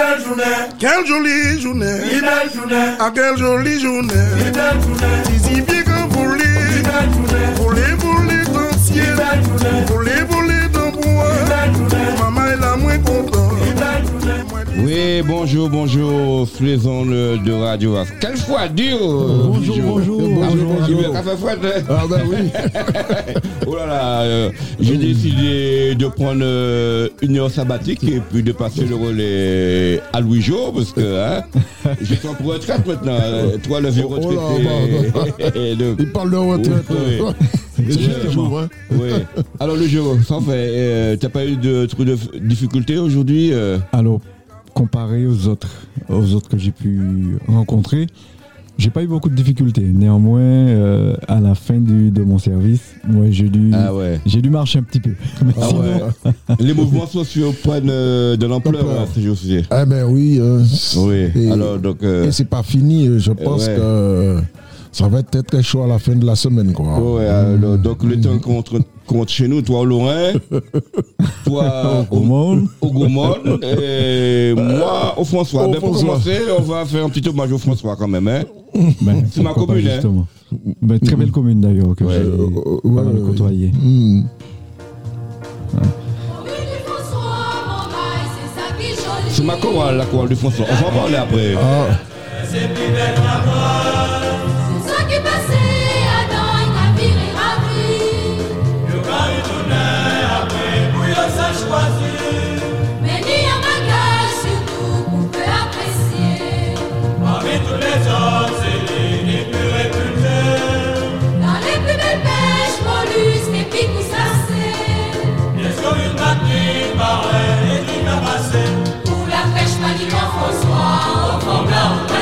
belle journée, Quelle jolie journée. une belle journée, Ah, quelle jolie journée. une belle journée, Si bien que vous une les, belle journée, voulez dans le une belle journée, les voulez Oui, bonjour, bonjour, flaison de de Radio As. Quelle fois dur Bonjour, bonjour, bonjour, bonjour. Ah ben oui. Oh là là, euh, j'ai décidé de prendre euh, une heure sabbatique et puis de passer le relais à Louis Jo parce que hein, je suis en retraite maintenant. euh, Toi, le vieux Oh là, retraité. Et donc, Il parle de retraite. Oui, C'est hein. oui. Alors le jeu, sans fait, euh, t'as pas eu de trop de f- difficultés aujourd'hui euh? Alors, comparé aux autres, aux autres que j'ai pu rencontrer, j'ai pas eu beaucoup de difficultés. Néanmoins, euh, à la fin du, de mon service, moi j'ai dû, Ah ouais. j'ai dû marcher un petit peu. Mais Ah sinon, ouais. Les mouvements sociaux prennent euh, de l'ampleur hein, ces. Eh ben oui. euh, Oui. Et- Alors donc. euh, Et c'est pas fini. euh, Je pense ouais. que ça va être très chaud à la fin de la semaine, quoi. Ouais, alors, donc le temps qu'on compte chez nous, toi au Lorrain, toi au monde, au Gaumont, et moi au François. Mais pour François. commencer, on va faire un petit hommage au François quand même. Hein. ben, C'est ma pas, commune, hein. justement. Ben, très belle commune d'ailleurs que Ouais. j'ai Euh, pas ouais, mal ouais. côtoyée. C'est ma chorale, la chorale du François. On va en parler après. Ah,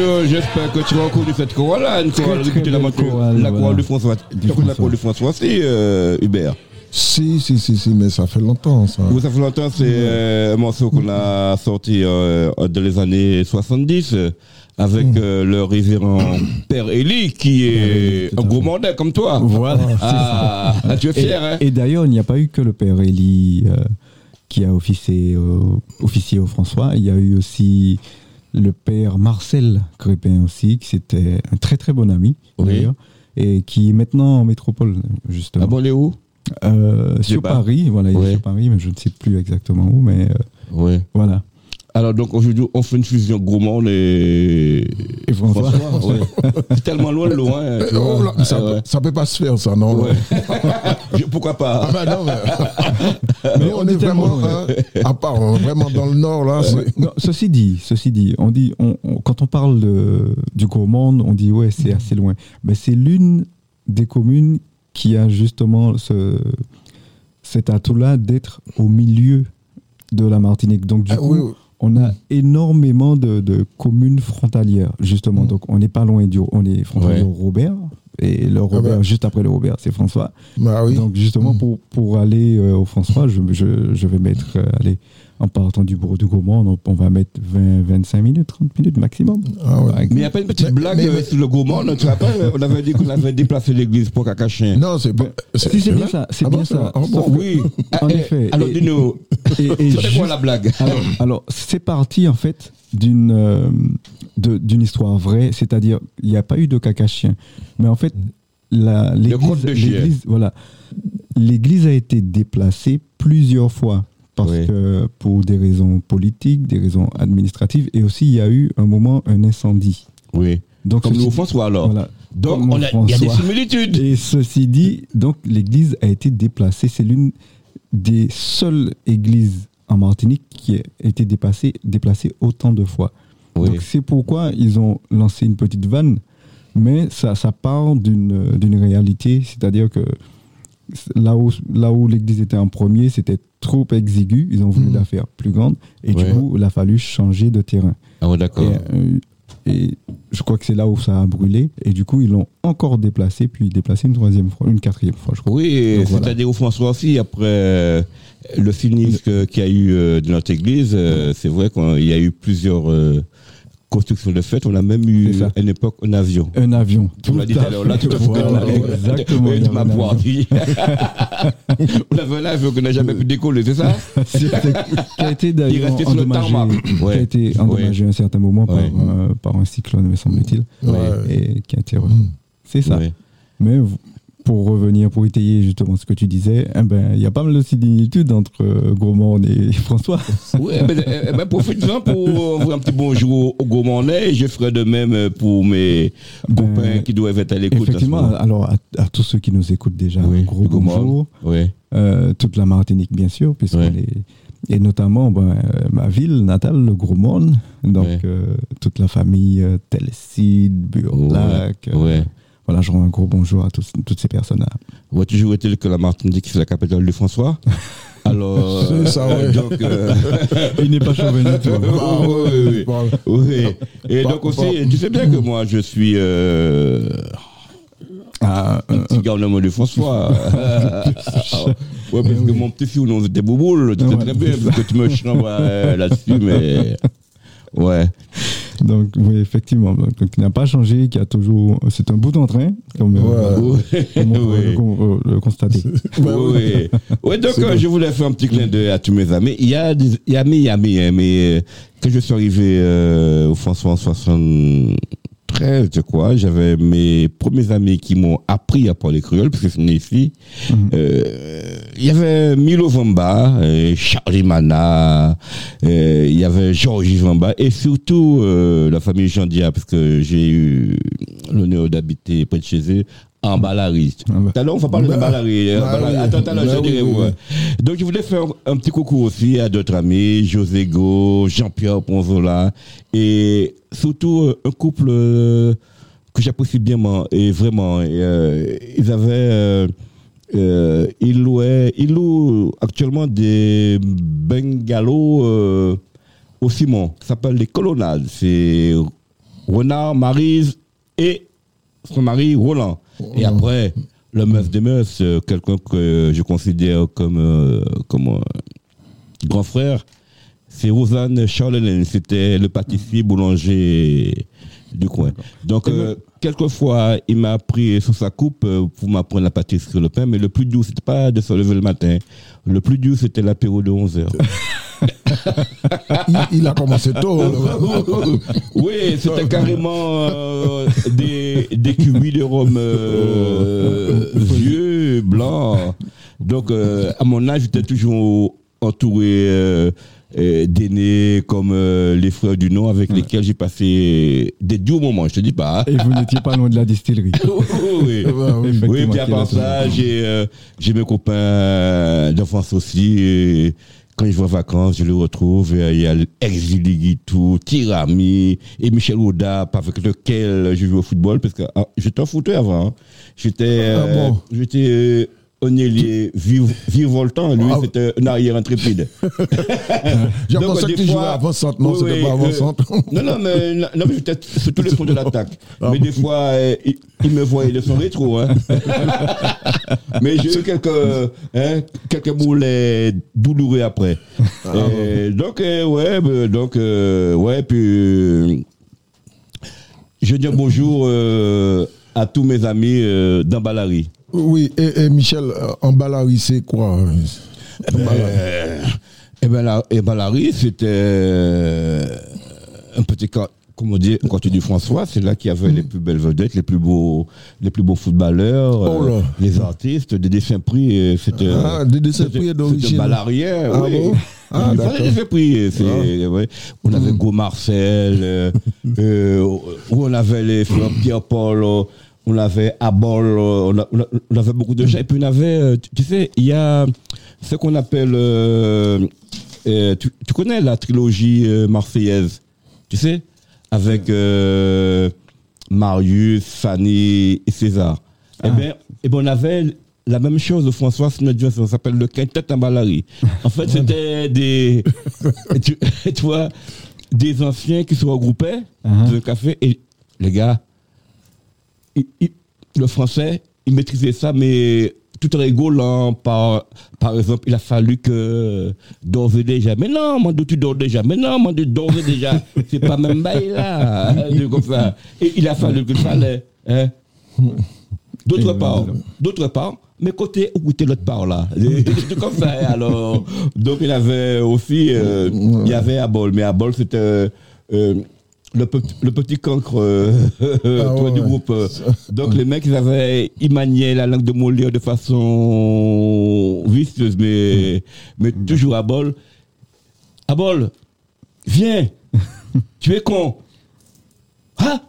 j'espère que tu vas reconnu cette chorale-là, une chorale très écoutez la, chorale, la chorale du François. Tu la chorale du François, c'est euh, Hubert. si, si, si, si, mais ça fait longtemps, ça. Vous, ça fait longtemps, c'est euh, un morceau qu'on a sorti euh, dans les années 70 euh, avec euh, le révérend Père Élie, qui est un gourmandet comme toi. Voilà. Ah, tu es Et, fier, hein et d'ailleurs, il n'y a pas eu que le père Élie qui a officié, au- officié au François. Il y a eu aussi le père Marcel Crépin aussi, qui c'était un très très bon ami Oui. d'ailleurs, et qui est maintenant en métropole justement. Ah bon, il est où? Euh, sur pas. Paris, voilà, il est sur Paris, mais je ne sais plus exactement où, mais euh, voilà. Alors, donc, aujourd'hui, on fait une fusion gourmande et. Et François. ouais. C'est tellement loin, loin. vois. Oh là, ça, Ah ouais. ça peut pas se faire, ça, non? Ouais. Je- Pourquoi pas? Ah ben non, mais, mais on est vraiment, hein, à part euh, vraiment dans le nord, là. Non, ceci dit, ceci dit, on dit, on, on- quand on parle de, du gourmand, on dit ouais, c'est assez loin. Mais c'est l'une des communes qui a justement ce, cet atout-là d'être au milieu de la Martinique. Donc du Ah, coup, oui, oui. On a énormément de, de communes frontalières, justement. Mm. Donc on n'est pas loin du, on est frontalier Ouais. Robert, Et le Robert, juste après le Robert, c'est François. Bah oui. Donc justement, pour, pour aller euh, au François, je, je, je vais mettre, euh, allez, en partant du bureau du Gaumont, on, on va mettre 20, 25 minutes, 30 minutes maximum. Ah ouais. Mais il n'y a pas une petite Mais- blague mais- euh, mais- sur le gourmand, tu vois pas On avait dit qu'on avait déplacé l'église pour Cacachin. Non, c'est pas. Si, c'est bien vrai ça, c'est Ah bien bon, ça. Ah bon Oui. En Eh, effet. Alors dis-nous, c'était quoi la blague alors, alors, c'est parti en fait d'une euh, de- d'une histoire vraie, c'est-à-dire il n'y a pas eu de caca chien, mais en fait de l'église- voilà, l'église a été déplacée plusieurs fois parce Oui. que pour des raisons politiques, des raisons administratives, et aussi il y a eu un moment un incendie. Oui. Donc Comme nous, François, alors. voilà. Donc, il y a des similitudes. Et ceci dit, donc l'église a été déplacée. C'est l'une des seules églises en Martinique qui a été déplacée, déplacée autant de fois. Oui. Donc c'est pourquoi ils ont lancé une petite vanne, mais ça, ça part d'une d'une réalité, c'est-à-dire que là où, là où l'église était en premier, c'était trop exigu, ils ont voulu Mhm. la faire plus grande, et Ouais. du coup, il a fallu changer de terrain. Ah ouais, d'accord. Et, euh, et je crois que c'est là où ça a brûlé. Et du coup, ils l'ont encore déplacé, puis déplacé une troisième fois, une quatrième fois, je crois. Oui, voilà. c'est-à-dire au François aussi, après euh, le sinistre que- qu'il y a eu euh, de notre église, c'est vrai qu'il y a eu plusieurs constructions de fêtes. On a même eu à une époque un avion. Un avion. Tu me l'as dit tout à l'heure, là tu te fous Voilà, exactement. Tu. On avait un avion qu'on n'a jamais pu décoller, c'est ça qui a été Il d'ailleurs restait sur le endommagé, tarmac. qui Ouais. a été endommagé à un certain moment par, Ouais. euh, par un cyclone, me semble-t-il, Ouais. et qui a été. re- C'est ça. Ouais. Mais pour revenir, pour étayer justement ce que tu disais, eh ben, il y a pas mal de similitudes entre euh, Monde et François. Oui, eh ben, eh ben, profite-en pour envoyer un petit bonjour au gourmandais et je ferai de même pour mes Ben, copains qui doivent être à l'écoute. Effectivement, alors à, à tous ceux qui nous écoutent déjà, Oui, un gros gourmand. bonjour. Oui. Euh, toute la Martinique, bien sûr, puisqu'on est. Et notamment ben, euh, ma ville natale, le Gros Monde. Donc, Ouais. euh, toute la famille euh, Telcide, Burlac. euh, Ouais. Voilà, je rends un gros bonjour à tous- toutes ces personnes-là. Est-il que la Martinique, c'est la capitale de François? Alors, ça, euh, ouais. donc, euh, Il n'est pas chauvin du tout. Ah, oui, oui, oui. Et donc aussi, tu sais bien que moi, je suis euh, Ah, un petit garnement de François. ouais, parce que mon petit fils, on était bouboule, tu sais très bien, parce que tu me chambres euh, là-dessus, mais ouais. Donc, oui, effectivement. Donc, qui n'a pas changé, qui a toujours. C'est un bout en train, comme, euh, comme on peut Oui. le, con- le constater. Ouais, ouais. oui. Ouais, donc euh, bon. je voulais faire un petit clin d'œil à tous mes amis. Il y a des, il y a mes, il y a mes, hein, mais euh, quand je suis arrivé euh, au François en 73, je crois, j'avais mes premiers amis qui m'ont appris à parler créole, parce que je suis né ici. Euh, il y avait Milo Vamba, euh, Charlie Mana, euh, il y avait Georges Vamba, et surtout euh, la famille Jandia, parce que j'ai eu l'honneur d'habiter près de chez eux, en Balarie. Ah bah. Tout à l'heure, on va parler de Bah, hein, bah Balarie. oui. Attends, attends, je dirais, oui, ouais. oui. Donc, je voulais faire un petit coucou aussi à d'autres amis, José Go, Jean-Pierre Ponzola, et surtout euh, un couple que j'apprécie bien, et vraiment, et, ils avaient, euh, ils louaient, ils louent actuellement des bungalows euh, au Simon, qui s'appellent les colonnades. C'est Renard, Marise et son mari Roland. Et après, le meuf des meufs, quelqu'un que je considère comme, euh, comme euh, grand frère, c'est Rosanne Charlemagne. C'était le pâtissier boulanger du coin. Donc, euh, quelquefois, il m'a pris sous sa coupe euh, pour m'apprendre la pâtisserie, le pain, mais le plus dur, c'était pas de se lever le matin. Le plus dur, c'était l'apéro de 11 heures. Il, il a commencé tôt. oui, c'était carrément euh, des, des cubis de rhum euh, vieux, blancs. Donc, euh, à mon âge, j'étais toujours entouré euh, euh, d'aînés comme euh, les frères du Nord avec lesquels j'ai passé des doux moments, je te dis pas. hein. Et vous n'étiez pas loin de la distillerie. oui. Bah oui. Oui, puis à part ça, j'ai euh, j'ai mes copains d'enfance aussi. Et quand je vais en vacances, je les retrouve. et Il y a Exili Guitou, Tirami et Michel Oudap, avec lequel je joue au football. Parce que ah, j'étais un footeur avant. hein. J'étais Ah euh, bon on est les vive- virevoltants, lui Ah. c'était un arrière intrépide. J'ai tu fois- jouais avant-centre. Non, Oui, c'était pas euh, avant-centre. non, non, mais, non, mais sur tous les fronts de l'attaque. Ah mais des fois, euh, il, il me voyait de son rétro. Hein. mais j'ai eu quelques, hein, quelques moulets douloureux après. Ah Et donc, euh, ouais, ben, donc, ouais, puis. je dis bonjour à tous mes amis euh, dans Balari. Oui, et, et Michel, euh, en Ballari, c'est quoi euh, Ballari Euh, et ben et Balari, c'était euh, un petit cas. Comme on dit, quand tu dis François, c'est là qu'il y avait les plus belles vedettes, les plus beaux, les plus beaux footballeurs, Oh euh, les artistes, des dessins pris. C'était Ah, des dessins c'était d'origine. Ah oui. bon? Ah, des ouais. On avait Go Marcel, euh, euh, où on avait les frères Pierre-Paul, euh, on avait Abol, euh, on, a- on a- on avait beaucoup de gens. Et puis on avait, euh, tu, tu sais, il y a ce qu'on appelle, euh, euh, tu, tu connais la trilogie euh, marseillaise, tu sais, avec Marius, Fanny et César. Eh bien, eh ben, on avait la même chose de François Sinodjos, ça s'appelle le quintet en Balari. En fait, c'était des, tu, tu vois, des anciens qui se regroupaient Uh-huh. dans un café et les gars, il- il- le français, il maîtrisait ça, mais tout en rigolant, par, par exemple, il a fallu que d'ores et déjà, mais non, moi, tu dors déjà, mais non, moi, d'ores et déjà, c'est pas même bail là, hein, comme ça. Et il a fallu que ça allait, hein. D'autre part, d'autre part, mais côté où était l'autre part là, comme ça. Alors, donc il avait aussi, euh, il y avait Abol, mais Abol c'était euh, le, petit, le petit cancre euh, Ah toi, ouais, du groupe. euh. Donc les mecs ils avaient, ils maniaient la langue de Molière de façon vicieuse, mais mais toujours Abol. Abol, viens, tu es con. Ah,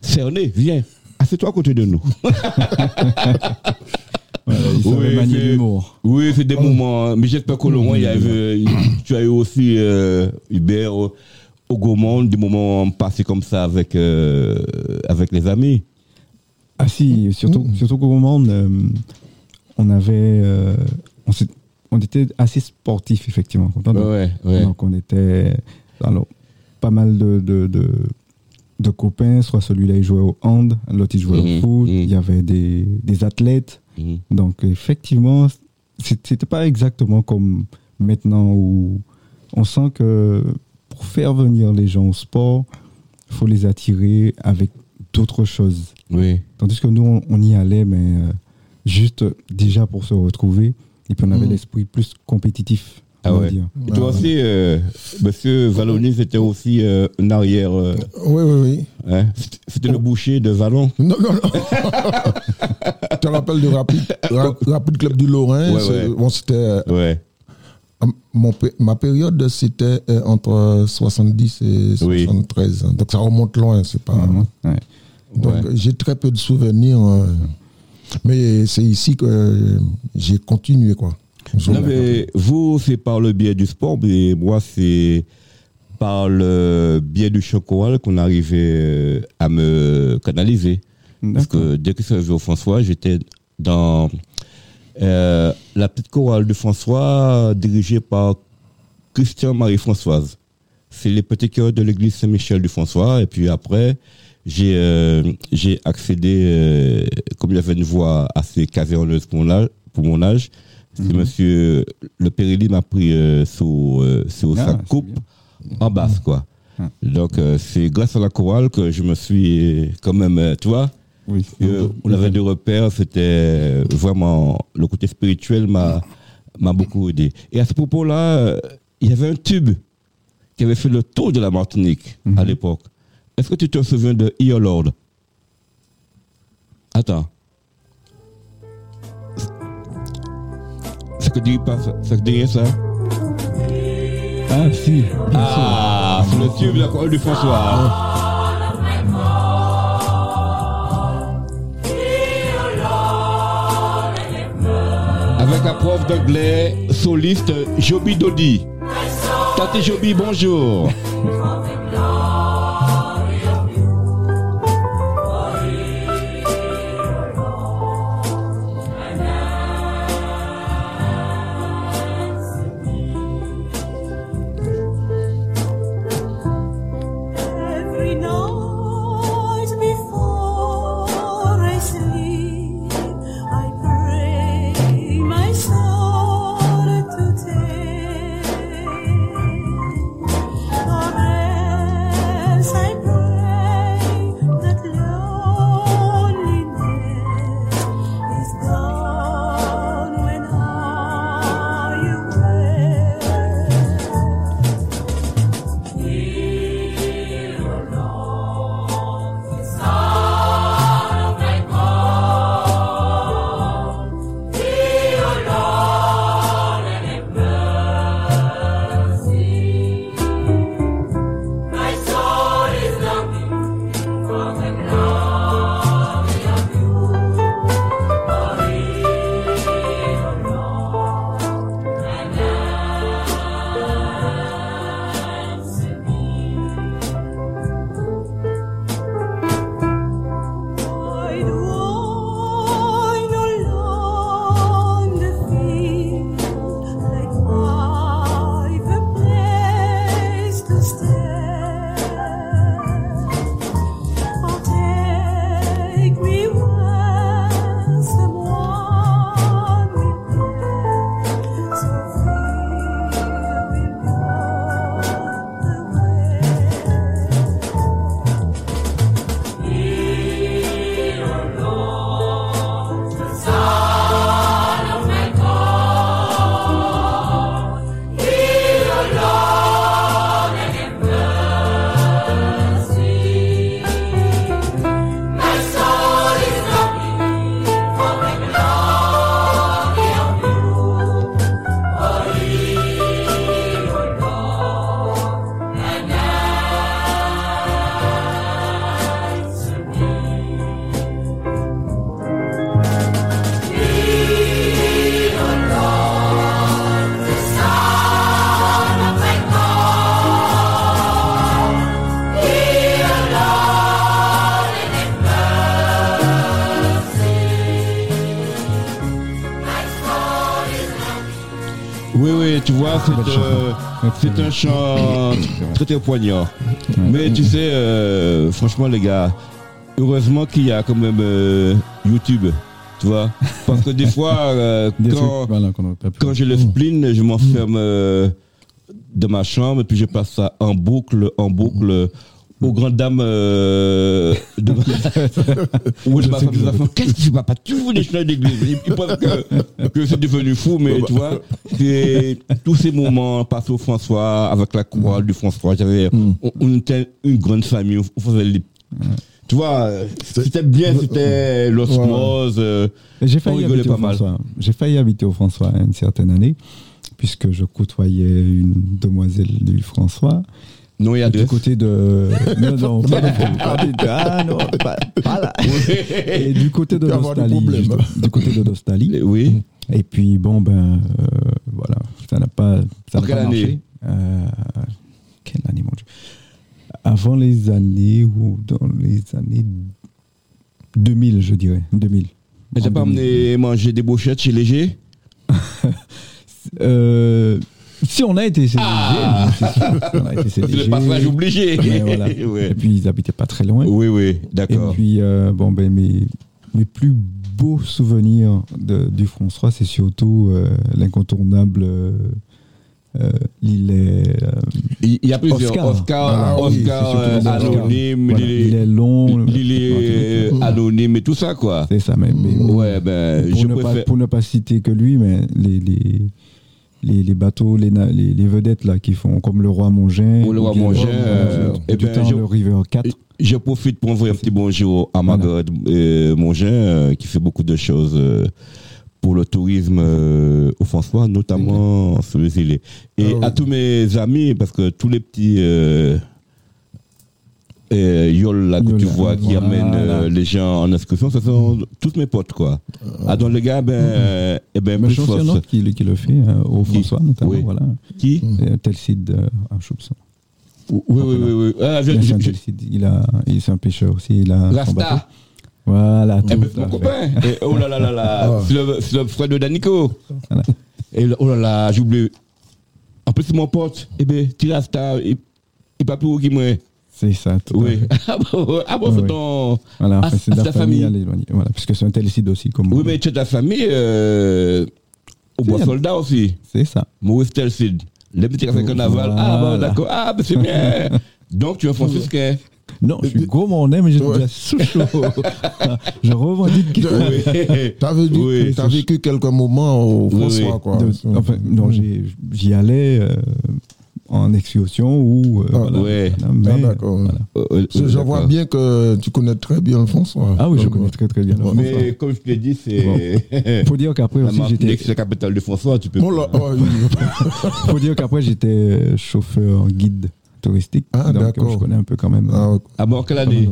cerné, viens. Assieds-toi à côté de nous. Il Oui, c'est- l'humour. Oui, c'est des moments. hein. Mais j'espère qu'au loin, il y avait, tu as eu aussi, euh, Hubert, au Gaumont, des moments passés comme ça avec, euh, avec les amis. Ah si, surtout, surtout qu'au moment, euh, on avait, euh, on, était assez sportif effectivement. Donc, Ouais, ouais. donc on était, alors pas mal de, de, de, de copains, soit celui-là il jouait au hand, l'autre il jouait au foot, mhm. il y avait des, des athlètes. Mhm. Donc effectivement, c'était pas exactement comme maintenant où on sent que pour faire venir les gens au sport, il faut les attirer avec d'autres choses. Oui. Tandis que nous, on, on y allait, mais euh, juste déjà pour se retrouver. Et puis on avait Mhm. l'esprit plus compétitif, Ah ouais. dire. Et toi aussi, euh, monsieur Valloni, c'était aussi euh, un arrière. euh, Oui, oui, oui. hein. C'était- le boucher de Vallon. Non, non, non. tu te rappelles de Rapide, Ra- Rapide Club du Lorrain? Ouais, ouais. Bon, c'était. euh, Ouais. Mon, ma période, c'était euh, entre 70 et Oui. 73. hein. Donc ça remonte loin, c'est pas. Ouais. Donc Ouais. j'ai très peu de souvenirs. euh, mais c'est ici que euh, j'ai continué, quoi. Non, mais vous, c'est par le biais du sport, mais moi, c'est par le biais du choral qu'on arrivait euh, à me canaliser. Parce que dès que ça joué au François, j'étais dans euh, la petite chorale de François, dirigée par Christian-Marie Françoise. C'est les petits chœurs de l'église Saint-Michel du François. Et puis après, j'ai euh, j'ai accédé, euh, comme il avait une voix assez caserneuse pour mon âge, pour mon âge c'est monsieur le Périlly m'a pris sous, sous Ah, sa coupe en basse, quoi. Ah. Donc, c'est grâce à la chorale que je me suis quand même, tu vois, Oui. euh, on avait des repères, c'était vraiment le côté spirituel m'a m'a beaucoup aidé. Et à ce propos-là, euh, il y avait un tube qui avait fait le tour de la Martinique à l'époque. Est-ce que tu te souviens de Your Lord? Attends. Ça que dit pas ça, ça que dit ça? Ah si. Ah, c'est le tube de la chorale Avec la prof d'anglais soliste Joby Dodi. Tati Joby, bonjour. c'est euh, un chant très très poignant. Mais tu sais, euh, franchement les gars, heureusement qu'il y a quand même euh, YouTube, tu vois. Parce que des fois, euh, Des quand, voilà, quand j'ai le spleen, je m'enferme euh, dans ma chambre et puis je passe ça en boucle, en boucle. Aux grandes dames euh, de ma, ou de ma femme, des enfants, qu'est-ce que tu vas pas toujours des chemins d'église Ils pensent que, que c'est devenu fou, mais tu vois, c'est tous ces moments passés au François avec la chorale du François. J'avais, on, on était une grande famille, on faisait les, tu vois, c'était bien, c'était l'osmose. euh, J'ai failli rigolait habiter pas au mal. François. J'ai failli habiter au François une certaine année, puisque je côtoyais une demoiselle du François. Non, il y a Du deux. côté de. Non, non, pas du du tout. Ah non, pas, pas là. Et du côté de problèmes. justement. Du côté de l'Australie. Oui. Et puis, bon, ben, euh, voilà. Ça n'a pas, ça quelle pas marché. année Euh, quelle année, mon Dieu Avant les années ou dans les années 2000, je dirais. 2000. Mais t'as pas 2000. amené manger des brochettes chez Léger? Euh, si on a été CDG, c'est sûr. Si on a été C'est CDG. le passage obligé. mais voilà. Ouais. Et puis, ils habitaient pas très loin. Oui, oui, Et d'accord. puis, euh, bon, ben, mes, mes plus beaux souvenirs de, du François, c'est surtout euh, l'incontournable euh, euh, Lillet. euh, Il il y a plusieurs. Oscar. Oscar, Ah, oui, Oscar, anonyme, Lillet- Lillet long. Lillet euh, anonyme et tout ça, quoi. C'est ça, mais, mais Ouais, ben, pour, je ne pas, préfère. pour ne pas citer que lui, mais les, les, les, les bateaux, les, les, les vedettes là, qui font comme le Roi Mongin. Le Roi Mongin, euh, eh du ben, temps, je- le River 4. Je profite pour envoyer un petit bonjour à Margaret euh, Mongin, euh, qui fait beaucoup de choses euh, pour le tourisme euh, au François, notamment sur les îles. Et Ah oui. à tous mes amis, parce que tous les petits euh, euh, yol là que tu vois qui amènent euh, les gens en excursion, ce sont tous mes potes, quoi. Ah, donc les gars, ben, euh, eh ben, Mais plus je pense qu'il y en a force. qui, qui le fait, euh, au Qui? François notamment. Oui. Voilà. Qui? Et Telcide euh, à Choupson. Oui, oui, oui, oui. Ah, je- un je- Telcide, il a, il c'est un pêcheur aussi. Il a son bateau. Rasta. Voilà, Eh tout ben, à mon fait. copain. Et, oh là là là là. C'est le, c'est le frère de Danico. Voilà. Et oh là là, j'ai oublié. En plus, c'est mon pote. Eh ben, Tirasta, il il pas plus haut qu'il moi. C'est ça. tout à Oui. Ah bon, ah bon, Oui, c'est oui. ton. Voilà, enfin, c'est ah, de la ta famille, famille. à. Voilà, puisque c'est un Telcide aussi, comme Oui, mais tu as ta famille euh, au bois soldat aussi. C'est ça. Maurice Telsid. Les petits cafés carnaval. Ah bon, d'accord. Ah, ben c'est bien. Donc, tu es franciscain. Non, je suis gros mon mais j'ai Ouais. de la souche. je revendique. Oui. T'as vécu, Oui. t'as vécu quelques moments au François, oui. quoi. De- enfin, non, j'ai- j'y allais euh, en excursion ou. euh, Ah, voilà, ouais. voilà, mais, Ah, d'accord. voilà. Euh, euh, Je, vois bien que tu connais très bien le François. Ah oui, je connais très très bien. le Mais François. comme je te l'ai dit, c'est. Faut dire qu'après aussi j'étais. c'est la capitale de François, tu peux. Oh là, oh, oui. Faut dire qu'après j'étais euh, chauffeur guide touristique. Ah, donc euh, d'accord. je connais un peu quand même. Ah, euh. Ah bon, quelle année.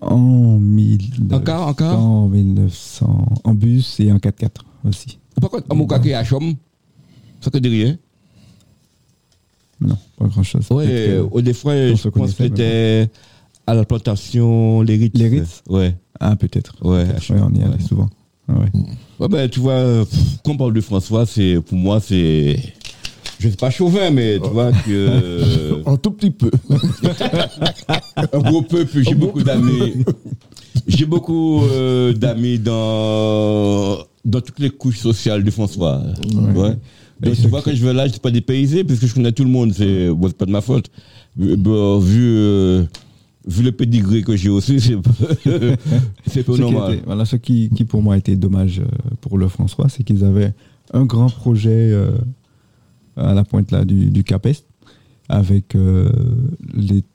En 1900. Encore, encore En 1900. En bus et en 4x4 aussi. Par contre, à mon caquet à Chom, ça te dit rien? Non, pas grand chose. Ouais, au des fois, je se pense que c'était à la plantation Les Ritz. Les Ritz Ouais. Ah, peut-être. Ouais, on y allait ouais. souvent. Ah ouais. Ouais, ben, tu vois, pff, quand on parle de François, c'est, pour moi, c'est, je sais pas chauvin, mais tu vois que, Un tout petit peu. un gros peu, puis j'ai beaucoup d'amis. J'ai beaucoup euh, d'amis dans, dans toutes les couches sociales de François. Ouais. Donc, tu vois, quand je vais là, je suis pas dépaysé, puisque je connais tout le monde, c'est, bon, pas de ma faute. Euh, bon, vu, euh, vu le pédigré que j'ai aussi, c'est, pas normal. était- voilà, ce qui, qui pour moi a été dommage euh, pour le François, c'est qu'ils avaient un grand projet euh, à la pointe là, du, du Cap Est avec euh,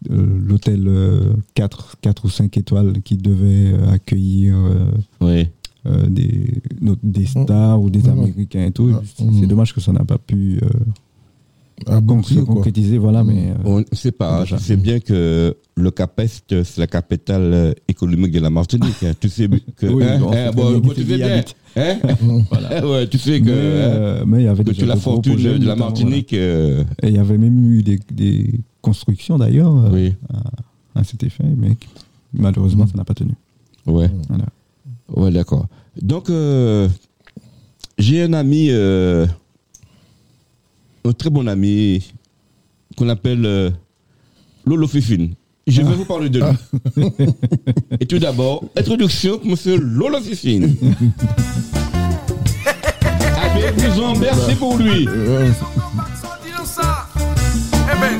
l'hôtel euh, 4, 4 ou 5 étoiles qui devait accueillir Oui. Euh, des, des stars ou des. Américains et tout. Ah, C'est c'est dommage que ça n'a pas pu euh, con- Aboutir, se quoi. concrétiser, voilà, mais euh, On ne sait pas. Déjà. Je sais bien que le Cap-Est, c'est la capitale euh, économique de la Martinique. hein. Tu sais que. Oui, hein, bon, hein, bon, tu sais bien. Hein voilà. ouais, tu sais que. Mais, hein, euh, mais il y avait que déjà la fortune de la Martinique. euh, voilà. Et il y avait même eu des, des constructions d'ailleurs euh, oui. à cet effet, mais malheureusement, ça n'a pas tenu. Ouais. Voilà. Ouais, d'accord. Donc, euh, j'ai un ami euh, un très bon ami qu'on appelle euh, Lolo Fifine. Je vais vous parler de lui. Et tout d'abord, introduction pour monsieur Lolo Fifine. Avec disons merci pour lui. Eh ben,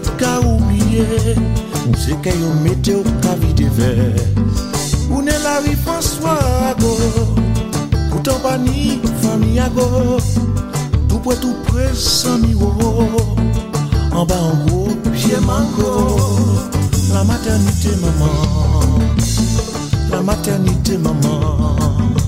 ka oubliye Se ke yo mete ou ka vide ver. Ou ne la vi François ago. Poutan pa ni fami ago. Tou pre tou pre san mi wo. An ba an go, pie mango La maternite maman. La maternite maman.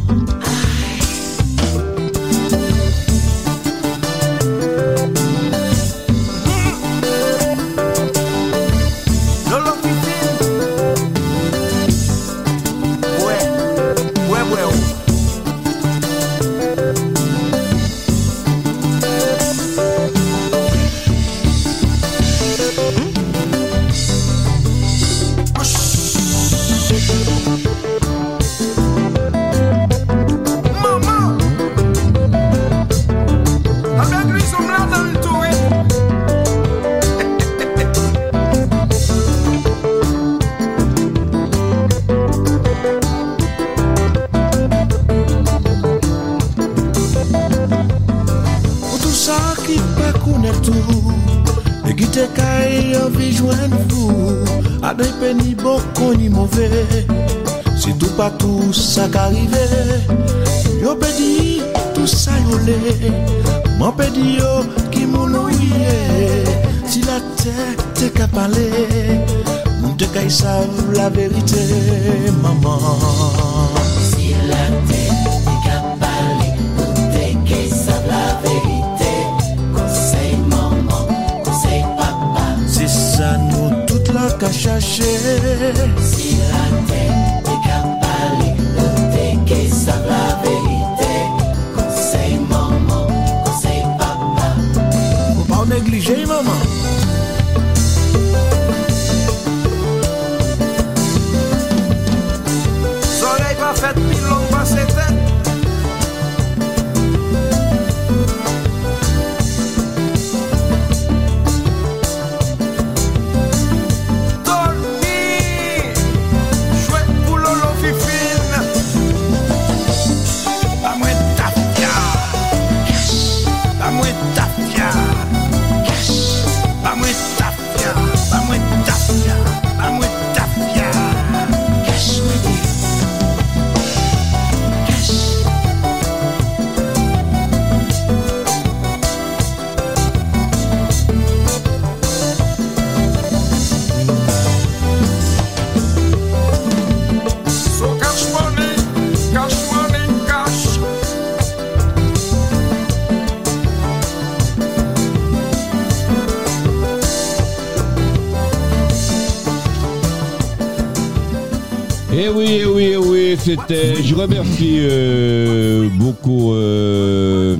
C'était. Je remercie euh, beaucoup euh,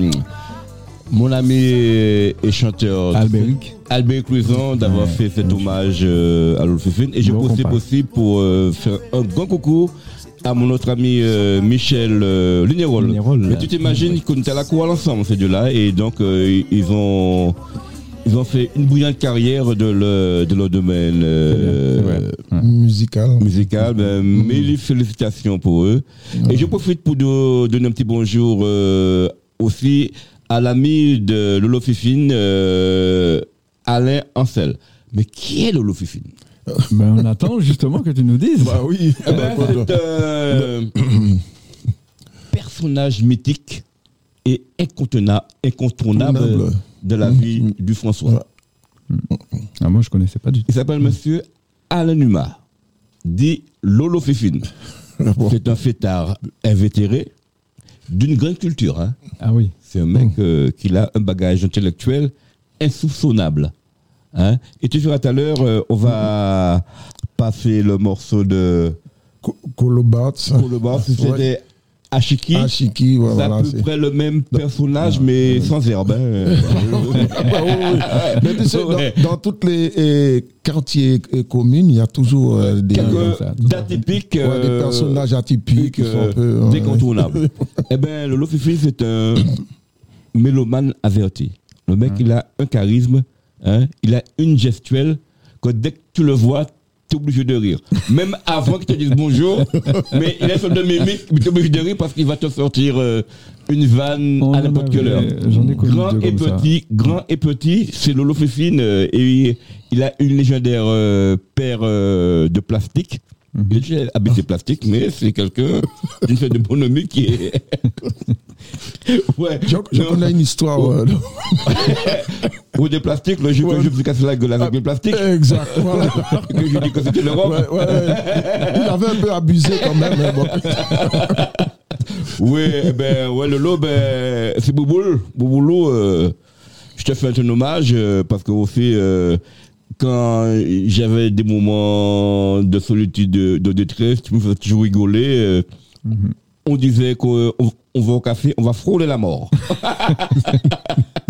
mon ami et chanteur Albéric. Albert Clouison d'avoir Ouais, fait cet hommage euh, à l'Olfifine. Et je profite aussi pour euh, faire un grand coucou à mon autre ami Michel. Lignerolles. Mais tu t'imagines qu'on était à la cour ensemble, ces deux-là, et donc ils ont. Ils ont fait une brillante carrière de, le, de leur domaine euh, Ouais. Musical. musical. Ben, Mille félicitations pour eux. Et je profite pour de- donner un petit bonjour euh, aussi à l'ami de Lolo Fifine, euh, Alain Ancel. Mais qui est Lolo Fifine? Ben, on attend justement que tu nous dises. Bah oui. Eh ben, C'est un personnage mythique et incontourna- incontournable Incontournable. de la vie du François. Ah, moi, je connaissais pas du tout. Il s'appelle Monsieur Alain Numa, dit Lolo Fifine. Bon? C'est un fêtard invétéré d'une grande culture. hein. Ah oui. C'est un mec euh, qui a un bagage intellectuel insoupçonnable. hein. Et tu verras tout à l'heure, euh, on va passer le morceau de Co- Colobats. Colobar. C'était Ashiki. Ashiki, ouais, c'est voilà. à peu près le même personnage, mais sans herbe. hein. Bah, oui, oui. Mais tu sais, dans- dans, tous les euh, quartiers et communes, il y a toujours euh, des, ouais, d'atypiques. des euh, personnages atypiques qui sont un euh, peu. ouais. décontournables. eh bien, Lolo Fifi, c'est un mélomane averti. Le mec, il a un charisme, hein, il a une gestuelle que dès que tu le vois, es obligé de rire. Même avant qu'il te dise bonjour, mais il a son de mimique, mais tu es obligé de rire parce qu'il va te sortir euh, une vanne On à n'importe quelle heure. Grand et ça. petit, grand et petit, c'est Lolo euh, et il a une légendaire euh, paire de plastique. Mhm. Il est habité plastique, mais c'est quelqu'un d'une fête de bonhomie qui est. ouais. Je, je connais une histoire. ouais. Ou des plastiques, le que Ouais. je me suis cassé la gueule avec le plastique, Exact. voilà. que je dis que c'était l'Europe. Ouais. Il avait un peu abusé quand même. mais bon. Oui, eh ben, ouais, Lolo, ben, c'est Bouboul. Bouboulou, euh, je te fais un hommage euh, parce que aussi, euh, quand j'avais des moments de solitude, de, de détresse, tu me faisais toujours rigoler. euh, On disait qu'on on va au café, on va frôler la mort.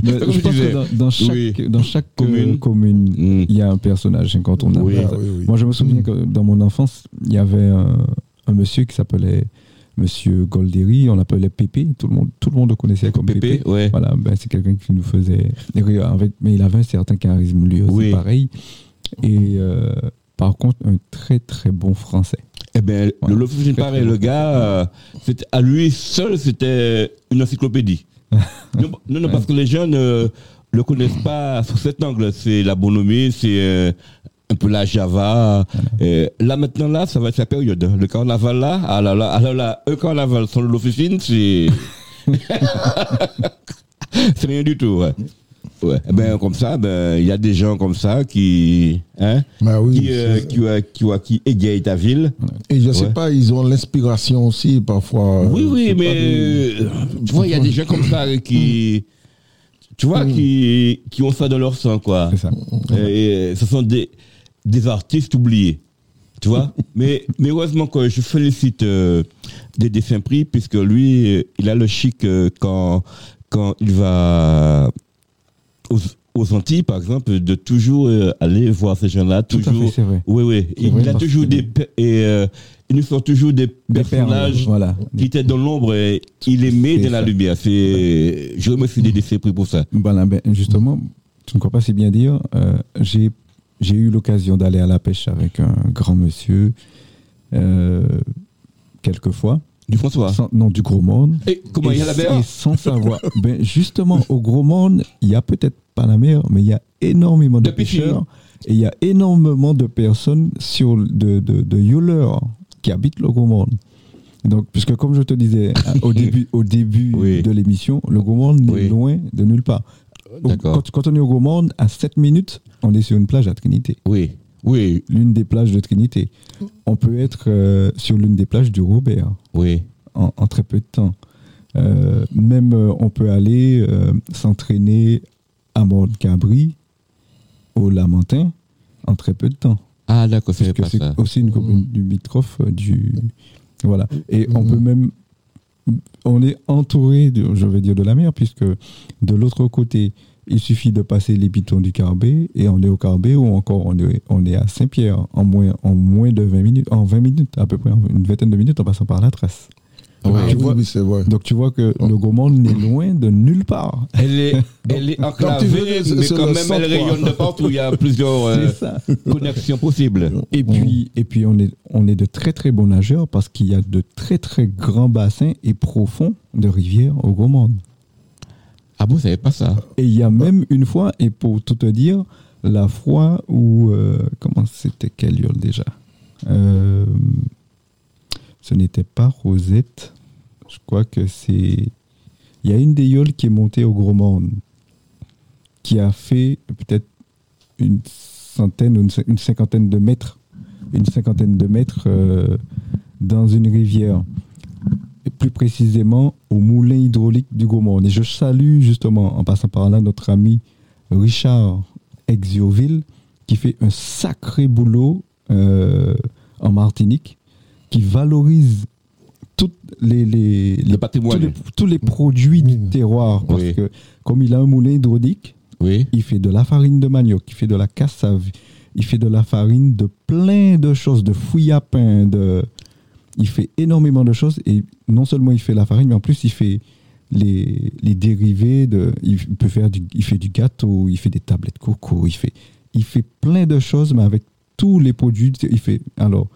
Je je pense disais. que dans, dans chaque, Oui. dans chaque euh, Commune. commune, Mm. il y a un personnage incontournable. Oui. Ah, oui. Moi, je me souviens que dans mon enfance, il y avait un, un monsieur qui s'appelait Monsieur Golderi, on l'appelait Pépé, tout le monde, tout le monde le connaissait comme Pépé. Pépé, ouais. Voilà, ben, c'est quelqu'un qui nous faisait rire avec, mais il avait un certain charisme lui aussi, pareil. Et euh, par contre, un très très bon français. Eh bien, Ouais. le pareil, très le gars, euh, à lui seul, c'était une encyclopédie. non, non, non, parce que les jeunes ne le connaissent pas sous cet angle. C'est la bonhomie, c'est euh, un peu la Java. Et là, maintenant, là, ça va être la période. Le carnaval, là, ah là là, ah là là, un carnaval sans l'officine, c'est. c'est rien du tout, ouais. Ouais. Eh ben, comme ça, ben, il y a des gens comme ça qui, hein, Bah oui, qui, euh, qui, qui, égayent ta ville. Et je sais Ouais. pas, ils ont l'inspiration aussi parfois. Oui, euh, oui, pas mais des- euh, tu vois, il y a des gens comme ça qui, tu vois, qui, qui ont ça dans leur sang, quoi. C'est ça. Et, ce sont des, des artistes oubliés, tu vois. mais, mais heureusement que je félicite euh, des dessins pris, puisque lui, il a le chic euh, quand, quand il va aux, aux Antilles, par exemple, de toujours euh, aller voir ces gens-là, fait, toujours. c'est vrai. Oui, oui. Il, vrai, a parce toujours des. Et, euh, il nous sort toujours des, Des perles, personnages voilà. qui étaient dans l'ombre et il les met dans la lumière. C'est, je des décès pris pour ça. Voilà, ben, justement, tu ne crois pas si bien dire, euh, j'ai j'ai eu l'occasion d'aller à la pêche avec un grand monsieur euh, quelques fois. Du François. Sans- non, du gros monde. Et comment il y a la mer Et sans savoir. ben, justement, au gros monde, il y a peut-être pas la mer, mais il y a énormément de, pêcheurs. Et il y a énormément de personnes sur, de, de, de yoleurs qui habitent le gros monde. Donc, puisque comme je te disais au début, au début Oui. de l'émission, le gros monde n'est Oui. loin de nulle part. Quand, quand on est au gros monde, à 7 minutes, on est sur une plage à Trinité. Oui, oui, L'une des plages de Trinité. On peut être euh, sur l'une des plages du Robert oui. en, en très peu de temps. Euh, même euh, on peut aller euh, s'entraîner à Mont-Cabri, au Lamentin, en très peu de temps. Ah, d'accord, c'est Parce que pas c'est ça. aussi une commune du euh, du. Voilà. Et on peut même. On est entouré, de, je vais dire, de la mer, puisque de l'autre côté, il suffit de passer les pitons du Carbet et on est au Carbet ou encore on est, on est à Saint-Pierre en moins, en moins de 20 minutes, en 20 minutes à peu près, en une vingtaine de minutes en passant par la trace. Ah tu oui, vois- oui, c'est vrai. Donc tu vois que le Gaumont n'est loin de nulle part. Elle est, elle est veux enclavée, mais quand même, centre, elle rayonne de partout. Il y a plusieurs euh, connexions possibles. Et puis, et puis on, est, on est de très très bons nageurs parce qu'il y a de très très grands bassins et profonds de rivières au Gaumont. Ah bon, savez pas ça Et il y a même une fois, et pour tout te dire, la fois où. euh, comment c'était quelle hurle déjà Euh, Ce n'était pas Rosette. Je crois que c'est Il y a une des yoles qui est montée au Gros Morne, qui a fait peut-être une centaine ou une cinquantaine de mètres, une cinquantaine de mètres euh, dans une rivière. Plus précisément au moulin hydraulique du Morne. Et je salue justement, en passant par là, notre ami Richard Exioville, qui fait un sacré boulot euh, en Martinique, qui valorise toutes les, les, les- patrimoine. tous, les, tous les produits du terroir. Parce Oui. que comme il a un moulin hydraulique, Oui. il fait de la farine de manioc, il fait de la cassave, il fait de la farine de plein de choses, de fouilles à pain, de... il fait énormément de choses. Et non seulement il fait la farine, mais en plus il fait les, les dérivés. De, il, peut faire du, il fait du gâteau, il fait des tablettes coco, il fait, il fait plein de choses, mais avec tous les produits. Il fait, alors,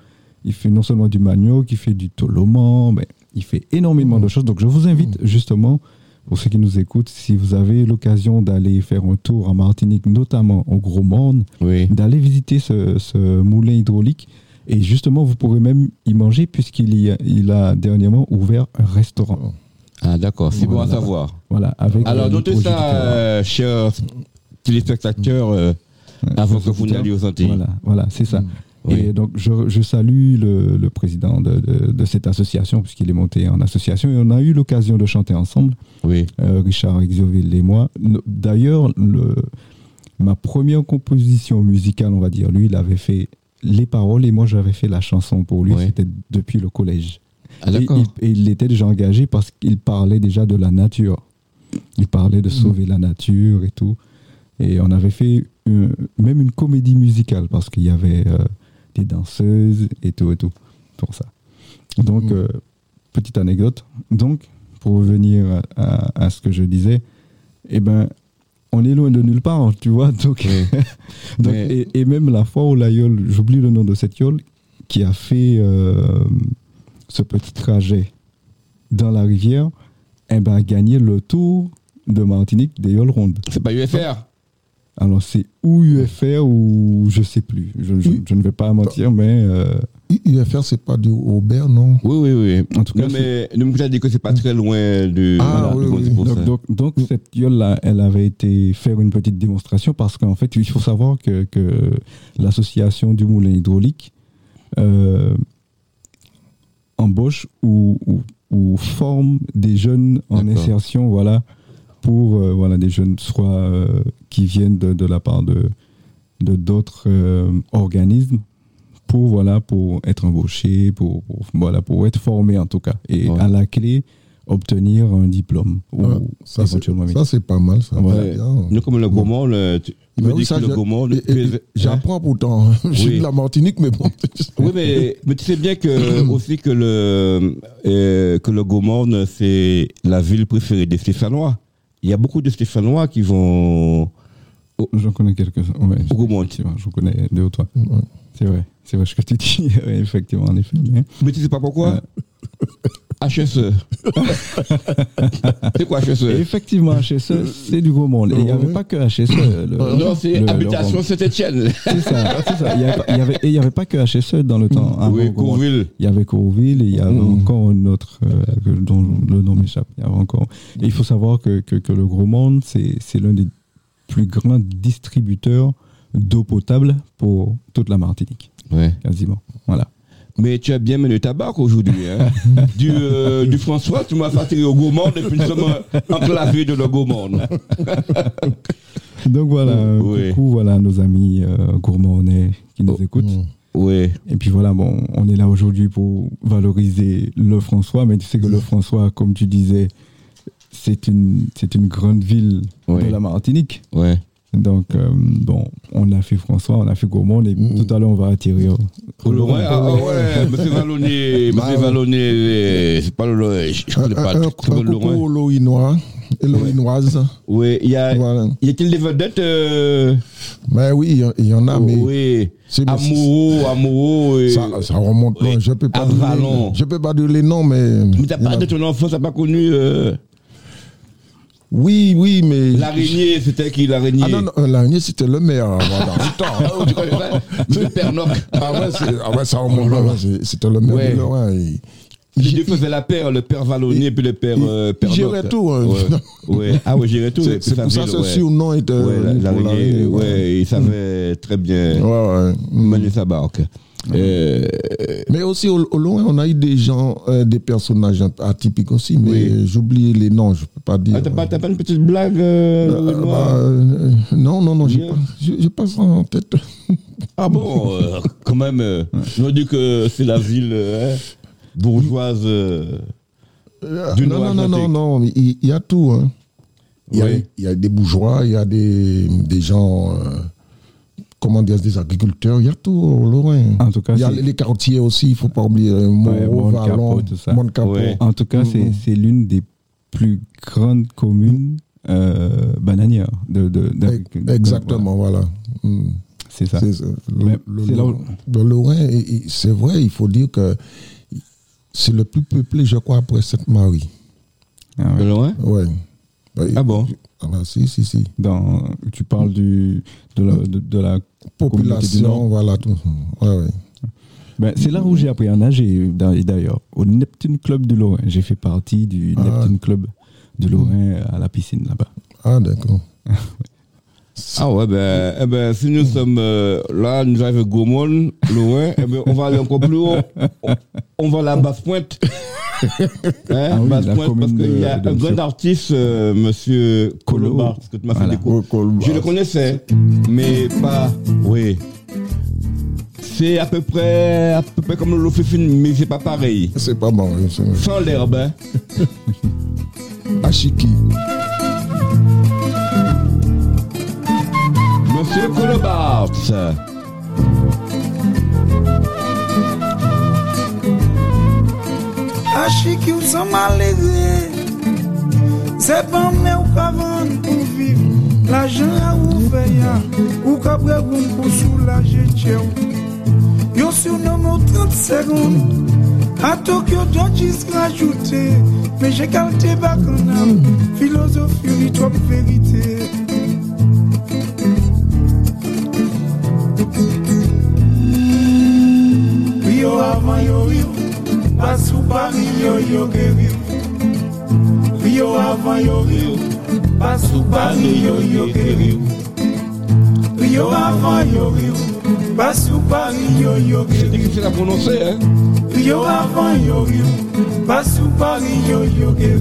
il fait non seulement du manioc, il fait du toloman, mais il fait énormément de choses. Donc je vous invite justement, pour ceux qui nous écoutent, si vous avez l'occasion d'aller faire un tour en Martinique, notamment au Gros Monde, Oui. d'aller visiter ce, ce moulin hydraulique. Et justement, vous pourrez même y manger puisqu'il y a, il a dernièrement ouvert un restaurant. Ah, d'accord. C'est bon à savoir. Voilà, avec Alors, euh, les notez ça, euh, chers téléspectateurs, euh, avant que vous n'alliez au santé. Voilà, voilà, c'est ça. Oui. Et donc, je, je salue le, le président de, de- de cette association, puisqu'il est monté en association, et on a eu l'occasion de chanter ensemble, Oui. euh, Richard Exioville et moi. D'ailleurs, le- ma première composition musicale, on va dire, lui, il avait fait les paroles et moi, j'avais fait la chanson pour lui. C'était depuis le collège. Ah, Et il, et il était déjà engagé parce qu'il parlait déjà de la nature. Il parlait de sauver la nature et tout. Et on avait fait une- même une comédie musicale parce qu'il y avait euh, des danseuses et tout et tout pour ça. Donc, Mm. euh, petite anecdote. Donc, pour revenir à, à- à ce que je disais, eh ben, on est loin de nulle part, tu vois. Donc, donc, Mais- et, et même la fois où la yole, j'oublie le nom de cette yole, qui a fait euh, ce petit trajet dans la rivière, eh ben, a gagné le tour de Martinique des yoles rondes. C'est pas UFR Alors, c'est ou UFR ou je sais plus. Je, je- je ne vais pas mentir, mais euh, UFR, c'est pas du Aubert, non? Oui, oui, oui. En tout cas, non, mais ne me dit que c'est pas très loin de. Ah, voilà, oui, donc, donc, donc, cette yole-là, elle avait été faire une petite démonstration parce qu'en fait, il faut savoir que, que l'association du moulin hydraulique euh, embauche ou, ou, ou forme des jeunes en insertion, voilà, pour euh, voilà, des jeunes soit euh, qui viennent de, de la part de de d'autres euh, organismes pour voilà pour être embauchés pour, pour- voilà pour être formés en tout cas et Ouais. à la clé obtenir un diplôme ou Ah, ça, c'est, éventuellement un ça, c'est pas mal, ça. Ouais. c'est bien. Nous, comme le gourmand, le- tu me dis ça, que le hein? J'apprends pourtant. Je suis Oui. de la Martinique, mais bon. Oui, mais, mais tu sais bien que aussi que le euh, que le Gaumont, c'est la ville préférée des Stéphanois. Il y a beaucoup de Stéphanois qui vont j'en connais quelques-uns ouais, j'en connais deux ou trois Ouais. c'est vrai c'est vrai ce que tu dis ouais, effectivement en effet mais Mais tu sais pas pourquoi? HSE. c'est quoi Et HSE effectivement HSE c'est du gros monde et il n'y avait pas que HSE le- Non, c'est Habitation Saint-Etienne. c'est ça c'est ça il n'y avait, pas- il y avait- et il y avait pas que HSE dans le temps avant Oui. Courville. Il y avait Courville et il y avait Mhm. encore un autre euh, dont le nom m'échappe. Il y avait encore. Et il faut savoir que, que, que le Gros Monde, c'est c'est l'un des plus grands distributeurs d'eau potable pour toute la Martinique, Ouais. quasiment. Voilà. Mais tu as bien mené ta barque aujourd'hui. Hein? du, euh, du François, tu m'as fatigué au gourmand et puis nous sommes enclavés de le gourmand. Donc voilà, Oui. coucou voilà, à nos amis euh, gourmandais qui nous Oh. écoutent. Mm. Oui. Et puis voilà, bon, on est là aujourd'hui pour valoriser le François, mais tu sais que le François, comme tu disais, c'est une, c'est une grande ville Oui. de la Martinique. Ouais. Donc, euh, bon, on a fait François, on a fait Gaumont, et Mm. tout à l'heure, on va Ouais, Laurent. ah, ah, ouais, monsieur Vallonné, Bah, monsieur Vallonné, euh, c'est pas le, je je connais pas, Un, un, c'est pas un le coucou loin? aux Loïnois et Loïnoises. Oui, il y a, Voilà. y a-t-il des vedettes, euh, Mais oui, il y en- il y en a, mais oui, c'est- mais amoureux, amoureux, et- ça, ça remonte loin. Oui. Je peux pas Avalon. donner, je peux pas donner les noms, mais. mais t'as pas de ton enfance, t'as pas connu, euh, Oui, oui, mais. l'araignée, c'était qui l'araignée? Ah non, non, euh, l'araignée, c'était le maire avant, dans le temps. Pas? Monsieur Pernoc. Ah ouais, c'est- ah ouais, ça remonte c'est- C'était le maire Ouais. de Lorrain. La paire, le père Vallonnier puis le père euh, il Père Noc. tout, hein. Ouais. ouais. Ah oui, gérait tout. C'est pour ça que ce surnom était. Ouais, pour l'araignée, ouais, il savait très bien Ouais, ouais. Mener sa barque. Euh, Mais aussi au, au loin, on a eu des gens, euh, des personnages atypiques aussi, mais Oui. j'oublie les noms, je peux pas dire. ah, t'as pas, une petite blague euh, bah, non, non, non, j'ai pas, pas ça en tête. Ah bon, quand même, euh, on dit que c'est la ville hein, bourgeoise. Du non, non, non, non, non, mais il y, a tout. Hein. Il y, Oui. y a des bourgeois, il y a des, des gens, comment dire, des agriculteurs, il y a tout au loin. En tout cas, il y a les, quartiers aussi, il faut pas oublier euh, Moreau, Capot, Vallon. Ouais. En tout cas, c'est Mhm. c'est l'une des plus grandes communes euh, bananières. De, de, Exactement, voilà. Mm. C'est ça. C'est ça. Le, le- c'est le Lorrain, c'est vrai, il faut dire que c'est le plus peuplé, je crois, après Sainte-Marie. Ah ouais. de loin Ouais. Ah bon? Ah bah, si, si, si. Dans, tu parles du, de, la, de, la Population, voilà. Tout. Ouais, ouais. Ben, c'est là où j'ai appris à nager, d'ailleurs, au Neptune Club de Lorrain. J'ai fait partie du Ah. Neptune Club de Lorrain à la piscine là-bas. Ah, d'accord. Ah ouais, ben, eh ben si nous sommes euh, là, nous arrivons à Gaumont, loin, eh ben, on va aller encore plus haut. On, on va à la Basse-Pointe. Hein, Ah oui, la Basse-Pointe, parce qu'il y a un grand artiste, euh, monsieur Colo. Colobart, que tu m'as fait découvrir. Je le connaissais, mais pas. Oui. C'est à peu près, à peu près comme le Lofifine, mais c'est pas pareil. C'est pas bon. Sans l'herbe, hein. Monsieur Colobart. Achi ki ou san malere Se ban me ou kavan pou viv La jan a ou veya Ou kabre goun pou sou la jetye ou? Yo sou nan mou 30 segoun A Tokyo don jis grajoute Me jekalte bak an am Filosofi ou li trop verite Rio avan yo rio Pasou pari yo yo ke rio avan yo rio Pasou pari yo yo ke rio avan yo rio Pasou pari yo yo ke C'est rio difficile à prononcer, hein. Rio avan yo rio Pasou pari yo yo ke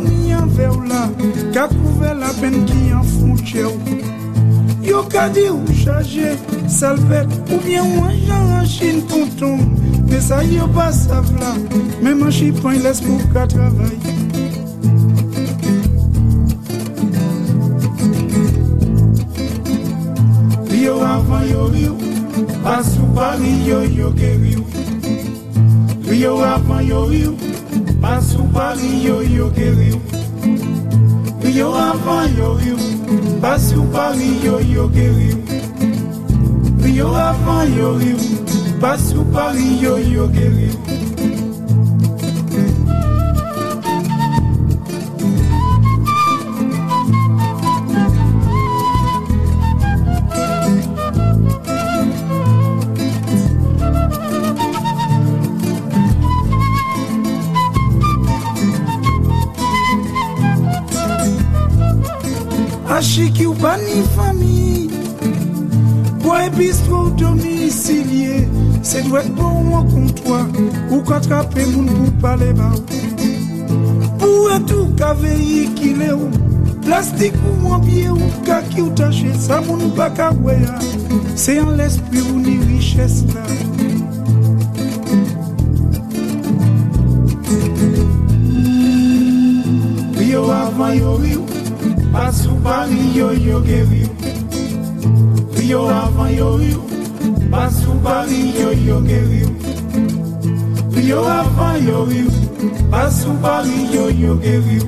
ni an ver ou la Ka kouve la pen ki an founche ou Yo ka di ou chaje salvet Ou bien ou an jan an chine tonton. Men sa yo pa sav la Men man chipon les pou ka travay Pasou pari yo yo ke rio Rio avan yo rio Pasou pari yo yo ke rio Rio avan yo rio Pasou pari yo yo ke rio Rio avan yo rio Pasou pari yo yo ke rio Achiki ou pa ni fami. Boy bistro domicilié. Se dwet bon an kontwa Ou ka trape moun pou pale ba ou. Pou etou ka veyikile ou. Plastik ou an bie ou kaki ou tache Sa moun pa ka weya Se an l'esprit ou ni richesse la Rio avan yo rio Pasou pari yo yo ke rio Rio avan yo rio Pasou pari yo yo ke rio Rio avan yo rio pas sous Paris, yo yo guéri.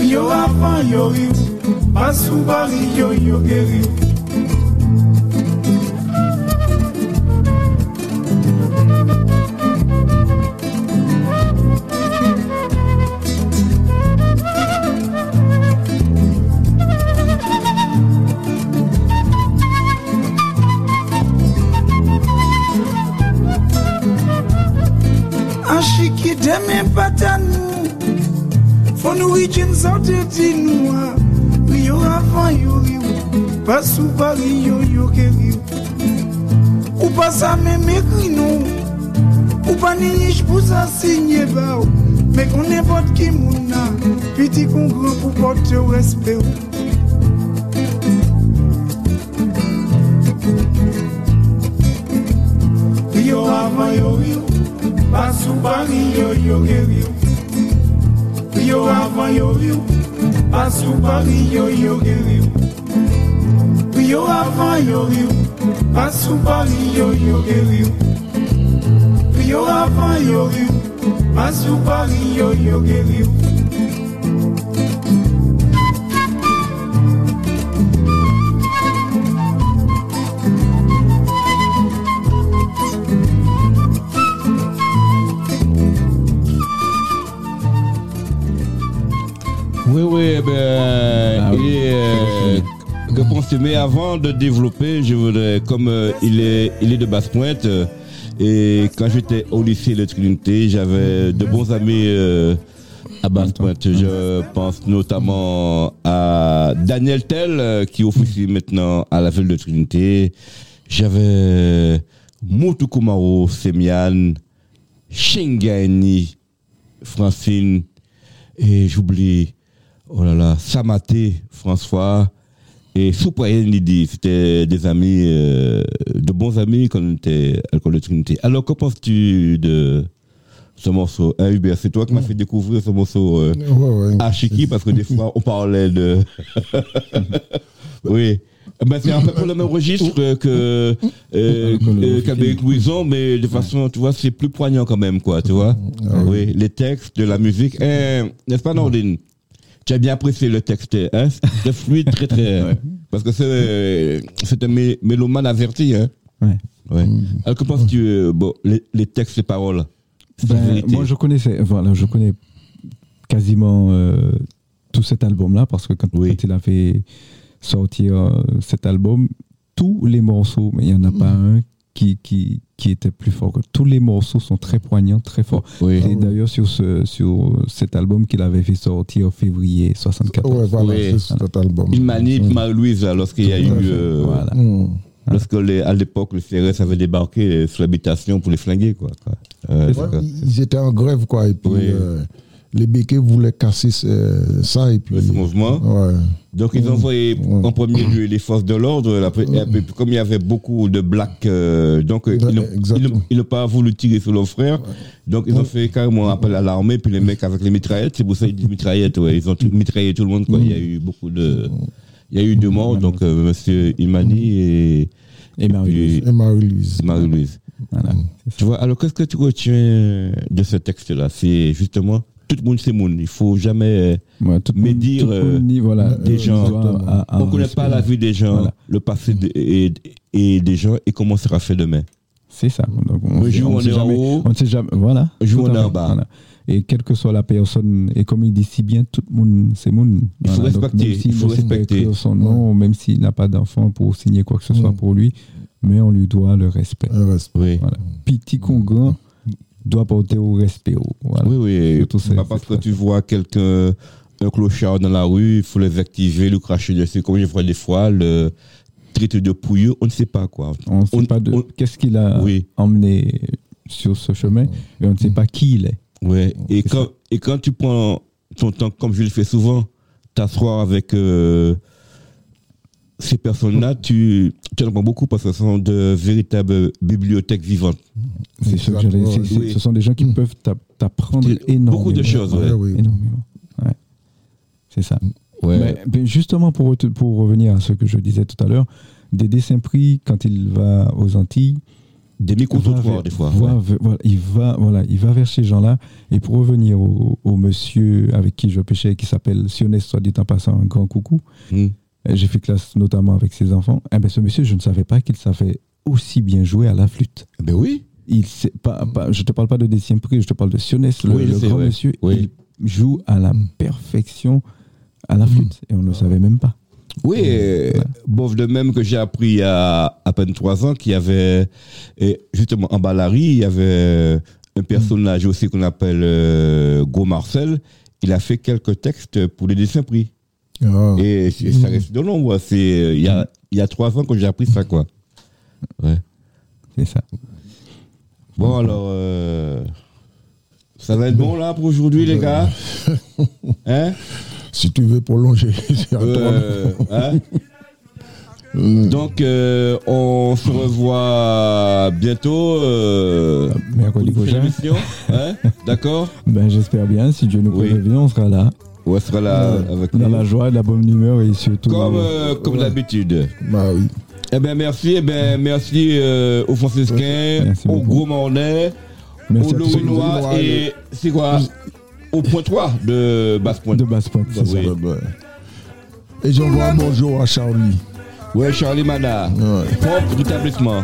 Yo avant yo riu, pas sous Paris, yo yo guéri. Sante di nou a Riyo avan yo riyo Pasou pa riyo yo ke riyo Ou. Pa sa me me kri nou. Ou pa ni yish pou sa sinye ba ou. Me konen pot ki moun nan Piti kon gran pou pot yo respe ou. Riyo avan yo riyo Pasou pa riyo yo ke riyo Yo avant yo riu Pas sous Paris yo yo guéri Yo avant yo riu Pas sous Paris yo yo guéri Yo avant yo riu Pas sous Paris yo yo guéri Oui, oui, ben, Ah oui. euh, que penses-tu Mais avant de développer, je voudrais, comme euh, il est, il est de Basse-Pointe, euh, et quand j'étais au lycée de Trinité, j'avais de bons amis à Basse-Pointe. Je pense notamment à Daniel Tell, qui officie maintenant à la ville de Trinité. J'avais Moutou Koumaro, Semian, Shengani, Francine, et j'oublie, oh là là, Samaté, François, et Soupayen Lydie. C'était des amis, euh, de bons amis quand on était à l'école de Trinité. Alors, que penses-tu de ce morceau hein, Hubert, c'est toi qui m'as fait découvrir ce morceau euh, Ouais, ouais. à Chiki, parce que des fois, on parlait de... oui. Ben, c'est un peu pour le même registre que euh, euh, qu'avec Louison, mais de façon, tu vois, c'est plus poignant quand même, quoi, tu vois. Oui, les textes, de la musique. Eh, N'est-ce pas, Nordine? Tu as bien apprécié le texte, hein C'est fluide, très, très. Parce que c'est c'est un mé- mélomane averti, hein Ouais. Ouais. Alors, que penses-tu, euh, bon, les, les textes, les paroles? Ben, moi, je connaissais, voilà, je connais quasiment euh, tout cet album-là parce que quand, Oui. quand il a fait sortir euh, cet album, tous les morceaux, mais il n'y en a pas un qui, qui, qui était plus fort. que- Tous les morceaux sont très poignants, très forts. Oui. Et d'ailleurs, sur, ce, sur cet album qu'il avait fait sortir en février 74. Ouais, voilà, Oui. c'est cet album. Il manip Marie-Louise, là, lorsqu'il y a eu. Euh, Voilà. Mm. Lorsque, les- à l'époque, le CRS avait débarqué sur l'habitation pour les flinguer, quoi. Euh, Ouais, ils étaient en grève, quoi. Et puis, Oui. euh, les béquets voulaient casser ce- ça. Et puis, ce mouvement. Ouais. Donc, ils ont envoyé Ouais. en premier lieu les forces de l'ordre. après, Comme il y avait beaucoup de blacks, euh, donc euh, ils n'ont- pas voulu tirer sur leurs frères. Donc, ils ont fait carrément appel à l'armée. Puis les mecs avec les mitraillettes, c'est pour ça qu'ils disent mitraillettes. Ouais. Ils ont tout- mitraillé tout le monde. Quoi. Il y a eu beaucoup de. Il y a eu deux morts. Donc, euh, monsieur Imani et, Et Marie-Louise. Marie-Louise. Voilà. Tu vois, alors qu'est-ce que tu retiens de ce texte-là? C'est justement, tout le monde c'est monde. Il faut jamais. Ouais, tout le Mais monde- dire, tout le monde euh, voilà, des euh, gens- doit à- à on ne connaît pas respect. la vie des gens, Voilà. le passé de- et, et des gens et comment sera fait demain. C'est ça. Donc, on jour, on est en jamais- haut. On ne sait jamais. Voilà. Tout on est en bas. voilà. Et quelle que soit la personne, et comme il dit si bien, tout le monde, c'est monde. Il faut Voilà. Donc, respecter, il faut respecter. écrire son nom, même s'il n'a pas d'enfant pour signer quoi que ce soit pour lui, mais on lui doit le respect. Un respect. Oui. Voilà. Petit qu'on grand doit porter au respect. Voilà. Oui, oui. Surtout C'est pas parce que tu vois quelqu'un, un clochard dans la rue, il faut les activer, le cracher dessus. Comme je vois des fois, le traiter de pouilleux, on ne sait pas quoi. On ne sait pas de on- qu'est-ce qu'il a Oui. emmené sur ce chemin et on ne sait pas qui il est. Ouais. Et C'est quand, et quand tu prends ton temps, comme je le fais souvent, t'asseoir avec euh, ces personnes-là, tu, tu en apprends beaucoup parce que ce sont de véritables bibliothèques vivantes. C'est ce que j'allais- c'est- c'est- Oui. Ce sont des gens qui peuvent t'a- t'apprendre Beaucoup énormément. de choses, ouais. Ouais, oui. Énormément. Ouais. C'est ça. Ouais. Mais, justement, pour, pour revenir à ce que je disais tout à l'heure, Dédé Saint-Prix, quand il va aux Antilles, Des micro-trottoirs, des fois. va- ouais. ve- voilà, il, va, voilà, il va vers ces gens-là. Et pour revenir au, au monsieur avec qui je pêchais, qui s'appelle Sionès, soit dit en passant, un grand coucou. Hmm. J'ai fait classe notamment avec ses enfants. Eh ben, ce monsieur, je ne savais pas qu'il savait aussi bien jouer à la flûte. Ben oui. Il sait pas, pas- je te parle pas de Décien Prix, je te parle de Sionès, le, Oui, grand ouais. monsieur. Oui. Il joue à la perfection à la flûte. Et on ne le savait même pas. Oui, euh, bof de même que j'ai appris il y a à peine trois ans qu'il y avait, et justement en Balari, il y avait un personnage aussi qu'on appelle euh, Gros Marcel. Il a fait quelques textes pour les dessins pris. Ah. Et ça reste de l'ombre. C'est euh, il y a il y a trois ans que j'ai appris ça quoi. Ouais. C'est ça. Bon alors, euh, ça va être bon là pour aujourd'hui les gars. Hein? Si tu veux prolonger, c'est à toi. Euh, hein Donc, euh, on se revoit bientôt. Euh, Mercredi prochain. hein D'accord Ben, j'espère bien. Si Dieu nous Oui. prévient, on sera là. On sera là avec Dans nous. la joie, la bonne humeur et surtout. Comme, euh, comme d'habitude. Bah oui. Eh bien, merci. Eh ben, merci euh, aux franciscains, Merci aux beaucoup. gros mornais, aux Lorinois et c'est quoi Au point 3 de Basse-Pointe. de basse pointe. c'est Oui. ça. Ouais, bah. Et j'envoie un bonjour à Charlie. Ouais, Charlie Mana. Ouais. Propre d'établissement.